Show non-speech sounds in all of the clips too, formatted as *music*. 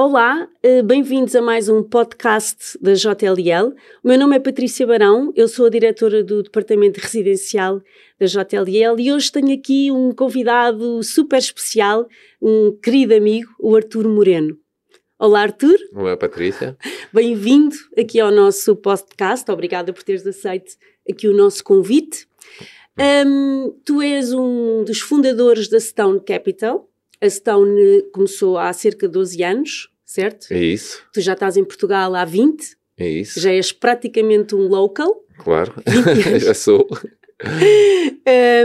Olá, eh, bem-vindos a mais um podcast da JLL. O meu nome é Patrícia Barão, eu sou a diretora do Departamento Residencial da JLL e hoje tenho aqui um convidado super especial, um querido amigo, o Artur Moreno. Olá, Artur. Olá, Patrícia. *laughs* Bem-vindo aqui ao nosso podcast. Obrigada por teres aceito aqui o nosso convite. Um, tu és um dos fundadores da Stone Capital. A Stone começou há cerca de 12 anos, certo? É isso. Tu já estás em Portugal há 20. É isso. Já és praticamente um local. Claro, *laughs* já sou. *laughs*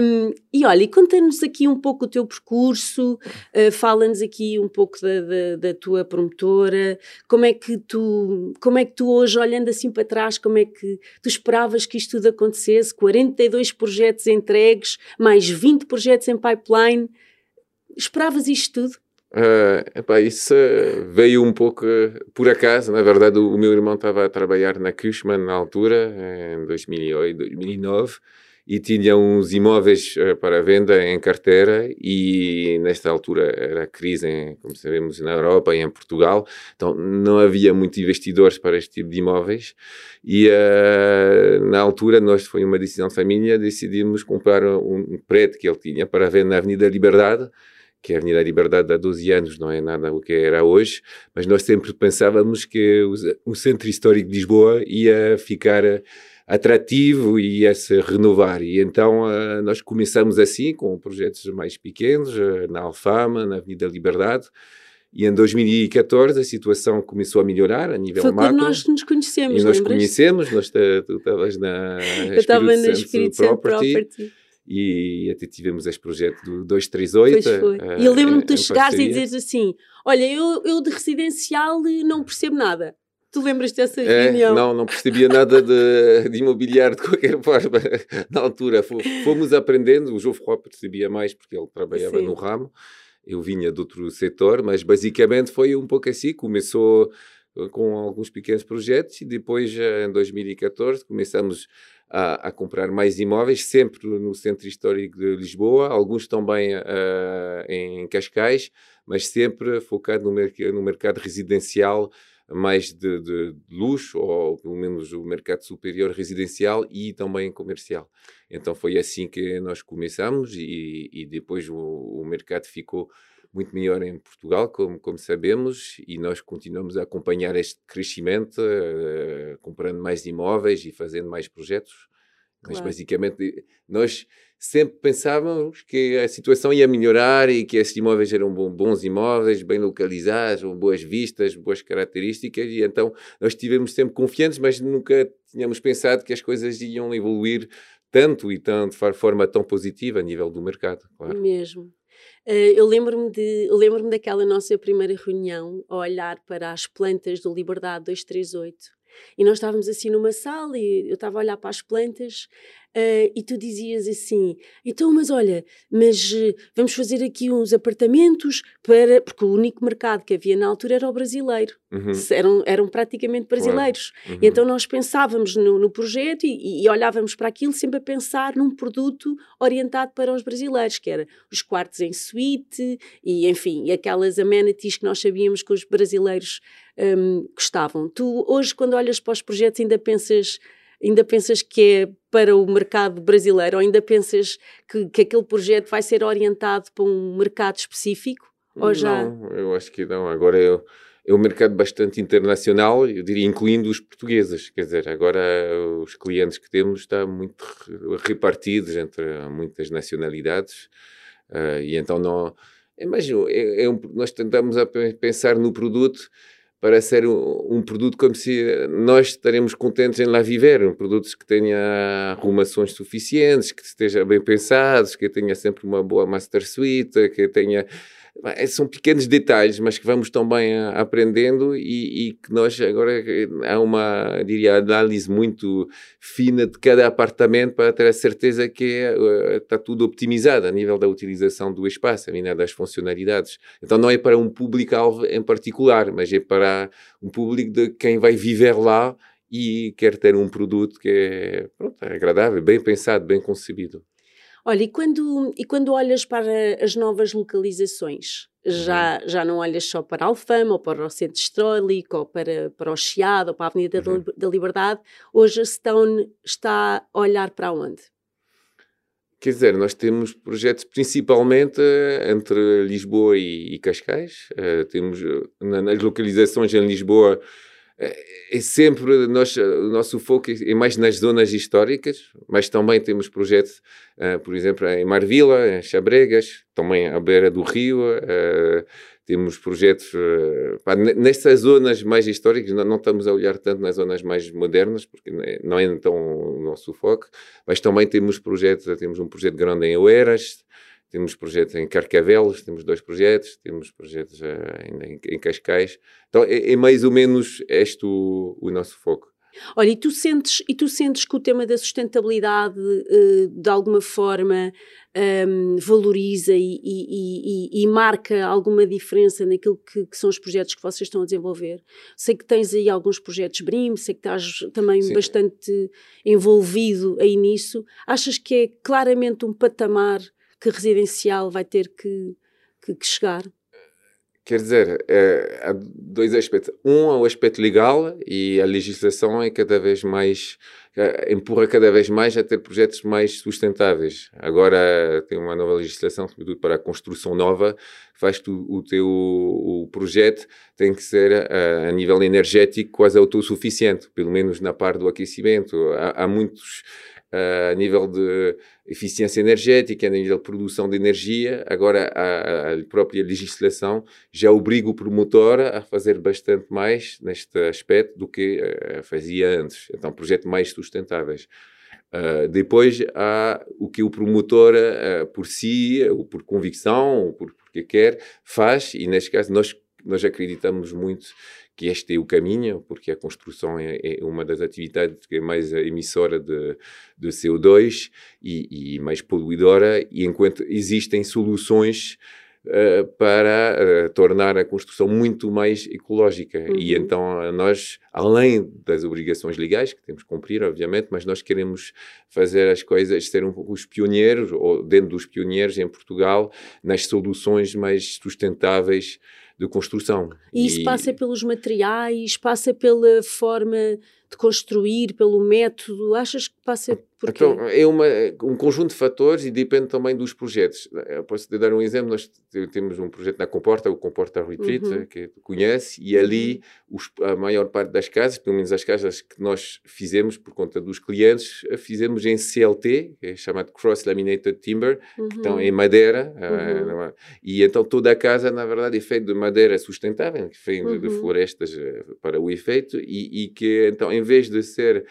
um, e olha, conta-nos aqui um pouco o teu percurso, uh, fala-nos aqui um pouco da, da, da, tua promotora, como é que tu, como é que tu hoje, olhando assim para trás, como é que tu esperavas que isto tudo acontecesse? 42 projetos entregues, mais 20 projetos em pipeline, esperavas isto tudo? Uh, epá, isso veio um pouco uh, por acaso. Na verdade, o, o, meu irmão estava a trabalhar na Cushman na altura, em 2008, 2009 e tinha uns imóveis uh, para venda em carteira e nesta altura era crise, em, como sabemos, na Europa e em Portugal, então não havia muitos investidores para este tipo de imóveis e na altura nós, foi uma decisão de família, decidimos comprar um prédio que ele tinha para vender na Avenida Liberdade, que a Avenida Liberdade há 12 anos não é nada o que era hoje, mas nós sempre pensávamos que o, centro histórico de Lisboa ia ficar atrativo e ia se renovar. E então uh, nós começamos assim, com projetos mais pequenos, uh, na Alfama, na Avenida Liberdade, e em 2014 a situação começou a melhorar a nível Foi macro. Foi quando nós nos conhecemos, E nós lembras? conhecemos, nós tu estavas na Eu estava na Espírito Santo Property. Property e até tivemos este projeto do 238. Pois foi. Uh, e eu lembro-me de tu chegares e dizeres assim: Olha, eu, eu de residencial não percebo nada. Tu lembras dessa é, reunião? Não, não percebia nada de, de, imobiliário de qualquer *laughs* forma na altura. Fomos aprendendo, o João Ferro percebia mais porque ele trabalhava Sim. no ramo, eu vinha de outro setor, mas basicamente foi um pouco assim. Começou eh, com alguns pequenos projetos e depois, em 2014, começamos a, a, comprar mais imóveis, sempre no centro histórico de Lisboa, alguns também uh, em Cascais, mas sempre focado no, no mercado residencial mais de, de, luxo, ou pelo menos o mercado superior residencial e também comercial. Então foi assim que nós começamos e, e depois o, o, mercado ficou muito melhor em Portugal, como, como sabemos, e nós continuamos a acompanhar este crescimento, uh, comprando mais imóveis e fazendo mais projetos. Mas claro. basicamente nós sempre pensávamos que a situação ia melhorar e que esses imóveis eram bons imóveis, bem localizados, boas vistas, boas características, e então nós estivemos sempre confiantes, mas nunca tínhamos pensado que as coisas iam evoluir tanto e tão, de forma tão positiva a nível do mercado. Claro. Mesmo. Uh, eu lembro-me de, lembro daquela nossa primeira reunião a olhar para as plantas do Liberdade 238 e nós estávamos assim numa sala e eu estava a olhar para as plantas uh, e tu dizias assim: então, mas olha, mas uh, vamos fazer aqui uns apartamentos para. Porque o único mercado que havia na altura era o brasileiro, uhum. eram, eram praticamente brasileiros. Uhum. E então nós pensávamos no, no projeto e, e, olhávamos para aquilo sempre a pensar num produto orientado para os brasileiros, que era os quartos em suíte e, enfim, aquelas amenities que nós sabíamos que os brasileiros um, gostavam. Tu hoje, quando olhas para os projetos, ainda pensas ainda pensas que é para o mercado brasileiro ou ainda pensas que, que aquele projeto vai ser orientado para um mercado específico? Ou. Não, eu acho que não. Agora é, é um mercado bastante internacional, eu diria, incluindo os portugueses. Quer dizer, agora os clientes que temos estão muito repartidos entre muitas nacionalidades uh, e então não... Imagino, é, é um, nós tentamos pensar no produto para ser um, um, produto como se nós estaremos contentes em lá viver, um produto que tenha arrumações suficientes, que esteja bem pensados, que tenha sempre uma boa master suite, que tenha são pequenos detalhes, mas que vamos também aprendendo e, e, que nós agora há uma, diria, análise muito fina de cada apartamento para ter a certeza que uh, está tudo optimizado a nível da utilização do espaço, a nível das funcionalidades. Então não é para um público-alvo em particular, mas é para um público de quem vai viver lá e quer ter um produto que é, pronto, é agradável, bem pensado, bem concebido. Olha, e quando, e quando olhas para as novas localizações, já, uhum. já não olhas só para Alfama ou para o Centro Histórico ou para, para o Chiado ou para a Avenida uhum. da Liberdade. Hoje a Stone está a olhar para onde? Quer dizer, nós temos projetos principalmente eh, entre Lisboa e, e Cascais. Uh, temos nas localizações em Lisboa é sempre nós, o nosso foco é mais nas zonas históricas, mas também temos projetos, uh, por exemplo, em Marvila, em Chabregas, também à beira do rio. Uh, temos projetos uh, pá, zonas mais históricas, não, não, estamos a olhar tanto nas zonas mais modernas, porque não é então o nosso foco, mas também temos projetos, temos um projeto grande em Oeiras, temos projetos em Carcavelos, temos dois projetos, temos projetos uh, em, em, Cascais. Então é, é, mais ou menos este o, o, nosso foco. Olha, e tu sentes, e tu sentes que o tema da sustentabilidade uh, de alguma forma um, valoriza e, e, e, e, marca alguma diferença naquilo que, que, são os projetos que vocês estão a desenvolver? Sei que tens aí alguns projetos BRIM, sei que estás também Sim. bastante envolvido aí nisso. Achas que é claramente um patamar que residencial vai ter que, que, que chegar? Quer dizer, é, há dois aspectos. Um é o aspecto legal e a legislação é cada vez mais é, empurra cada vez mais a ter projetos mais sustentáveis. Agora tem uma nova legislação para a construção nova, faz tu, o teu o projeto tem que ser a, a nível energético quase autossuficiente, pelo menos na parte do aquecimento. Há, há muitos a nível de eficiência energética, a nível de produção de energia. Agora, a, a, própria legislação já obriga o promotor a fazer bastante mais neste aspecto do que uh, fazia antes. Então, projetos mais sustentáveis. Uh, depois há o que o promotor, uh, por si, ou por convicção, ou por, porque quer, faz, e neste caso nós, nós acreditamos muito que este é o caminho, porque a construção é, é uma das atividades que é mais emissora de, de CO2 e, e, mais poluidora, e enquanto existem soluções uh, para uh, tornar a construção muito mais ecológica. Uhum. E então nós, além das obrigações legais, que temos que cumprir, obviamente, mas nós queremos fazer as coisas, ser um pouco os pioneiros, ou dentro dos pioneiros em Portugal, nas soluções mais sustentáveis de construção. E isso e... passa pelos materiais, passa pela forma de construir, pelo método? Achas que passa por quê? Então, é uma, um conjunto de fatores e depende também dos projetos. Eu posso te dar um exemplo. Nós temos um projeto na Comporta, o Comporta Retreat, uhum. que conhece, e ali uhum. os, a maior parte das casas, pelo menos as casas que nós fizemos por conta dos clientes, fizemos em CLT, que é chamado Cross Laminated Timber, uhum. que estão em madeira. Uh, e então toda a casa, na verdade, é feita de madeira sustentável, que vem de, de uhum. florestas eh, para o efeito, e, e que então, em vez de ser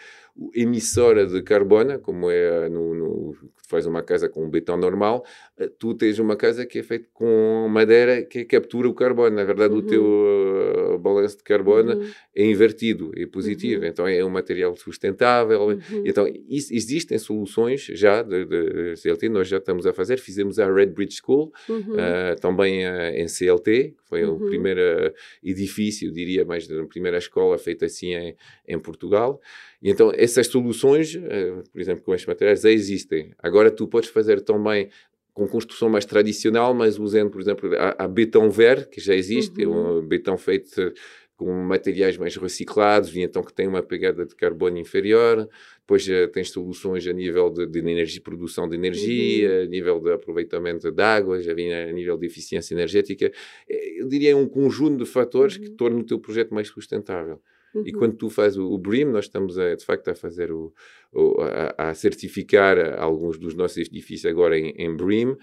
emissora de carbono, como é no, no faz uma casa com um betão normal, eh, tu tens uma casa que é feita com madeira que captura o carbono. Na verdade, uhum. o teu uh, balanço de carbono uhum. é invertido, é positivo. Uhum. Então, é um material sustentável. Uhum. Então, isso, existem soluções já de, de, CLT, nós já estamos a fazer. Fizemos a Red Bridge School, uh, também uh, em CLT, foi o uhum. primeiro edifício, diria, mais da primeira escola feita assim em, em Portugal. E então, essas soluções, por exemplo, com estes materiais, já existem. Agora, tu podes fazer também com construção mais tradicional, mas usando, por exemplo, a, a betão ver, que já existe, uhum. é um betão feito com materiais mais reciclados e então que tem uma pegada de carbono inferior. Depois uh, tens soluções a nível de, de energia, produção de energia, uhum. a nível de aproveitamento de água, já vinha a nível de eficiência energética. Eh, eu diria um conjunto de fatores uhum. que tornam o teu projeto mais sustentável. Uhum. E quando tu fazes o, o BRIM, nós estamos a, de facto a fazer o, o a, a, certificar alguns dos nossos edifícios agora em, em BRIM. Uh,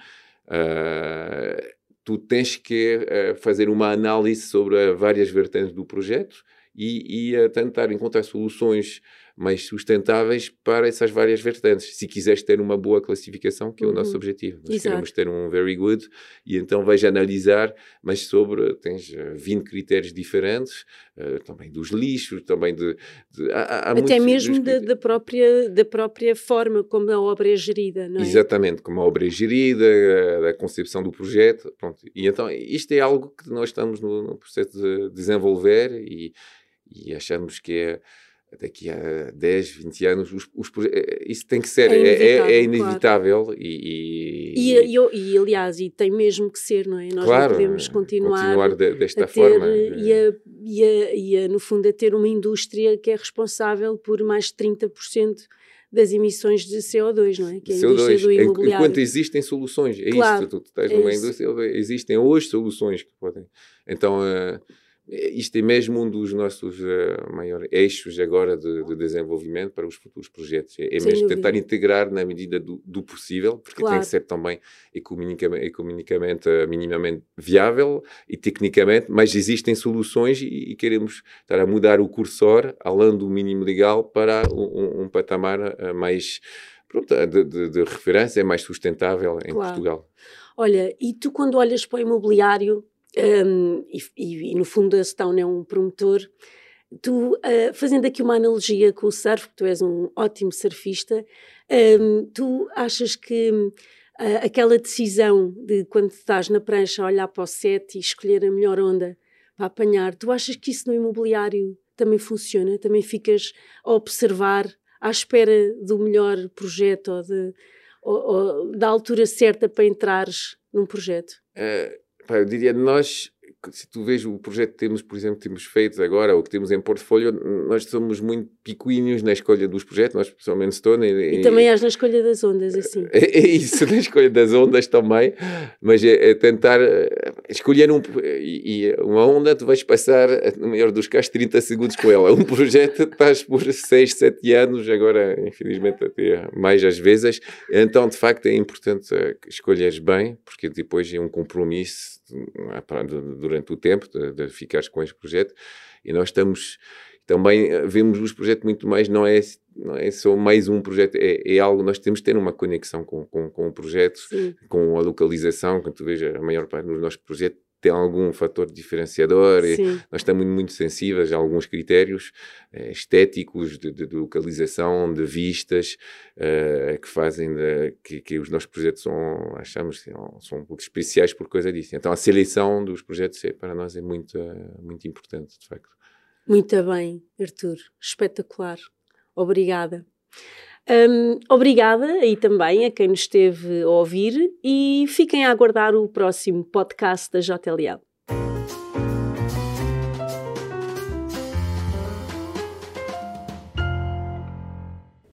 tu tens que uh, fazer uma análise sobre várias vertentes do projeto e, e a tentar encontrar soluções mais sustentáveis para essas várias vertentes. Se quiseres ter uma boa classificação, que é o nosso uhum. objetivo. Nós Exato. queremos ter um very good e então vais analisar, mas sobre, tens 20 eh, critérios diferentes, uh, também dos lixos, também de... de há, há Até mesmo da, da, própria, da própria forma como a obra é gerida, não é? Exatamente, como a obra é gerida, a, a concepção do projeto, pronto. E então isto é algo que nós estamos no, no processo de desenvolver e, e achamos que é daqui a 10, 20 anos, os, os, eh, isso tem que ser, é, é inevitável. É, é inevitável claro. e, e, e, e, aliás, e tem mesmo que ser, não é? Nós claro, não podemos continuar, continuar de, desta a ter, forma. E a, e, a, e a, no fundo, a ter uma indústria que é responsável por mais de 30% das emissões de CO2, não é? Que é a CO2, indústria do imobiliário. Enquanto existem soluções, é claro, isso, tu, tu estás é numa isso. indústria, existem hoje soluções que podem. Então, uh, isto é mesmo um dos nossos uh, maiores eixos agora de, de, desenvolvimento para os futuros projetos. É, é mesmo tentar integrar na medida do, do possível, porque claro. tem que ser também economicamente, economicamente uh, minimamente viável e tecnicamente, mas existem soluções e, e, queremos estar a mudar o cursor, além do mínimo legal, para um, um patamar uh, mais pronto, de, de, de, referência, mais sustentável em claro. Portugal. Olha, e tu quando olhas para o imobiliário, um, e, e, e, no fundo a Stone é um promotor. Tu, uh, fazendo aqui uma analogia com o surf, que tu és um ótimo surfista, um, tu achas que uh, aquela decisão de quando estás na prancha olhar para o set e escolher a melhor onda para apanhar, tu achas que isso no imobiliário também funciona? Também ficas a observar à espera do melhor projeto ou, de, ou, ou da altura certa para entrares num projeto? Uh pá, eu diria, nós se tu vês o projeto que temos, por exemplo, que temos feito agora, ou que temos em portfólio, nós somos muito picuinhos na escolha dos projetos, nós pessoalmente Stone. E, e também és na escolha das ondas, assim. É, *laughs* é, isso, na escolha das ondas também, mas é, é tentar eh, escolher um. E, e, uma onda, tu vais passar, no melhor dos casos, 30 segundos com ela. Um *laughs* projeto, estás por 6, 7 anos, agora, infelizmente, até mais às vezes. Então, de facto, é importante eh, escolheres bem, porque depois é um compromisso durante o tempo de, de ficares com este projeto e nós estamos também eh, vemos os projetos muito mais não é não é só mais um projeto é, é algo nós temos de ter uma conexão com, com, com o projeto Sim. com a localização quando tu veja a maior parte dos nossos projetos tem algum fator diferenciador. nós estamos muito sensíveis a alguns critérios eh, estéticos de, de, de, localização, de vistas, eh, que fazem de, que, que, os nossos projetos são, achamos, são, são um pouco especiais por coisa disso. Então a seleção dos projetos é, para nós é muito, muito importante, de facto. Muito bem, Arthur. Espetacular. Obrigada. Um, obrigada aí também a quem nos esteve a ouvir e fiquem a aguardar o próximo podcast da JLL.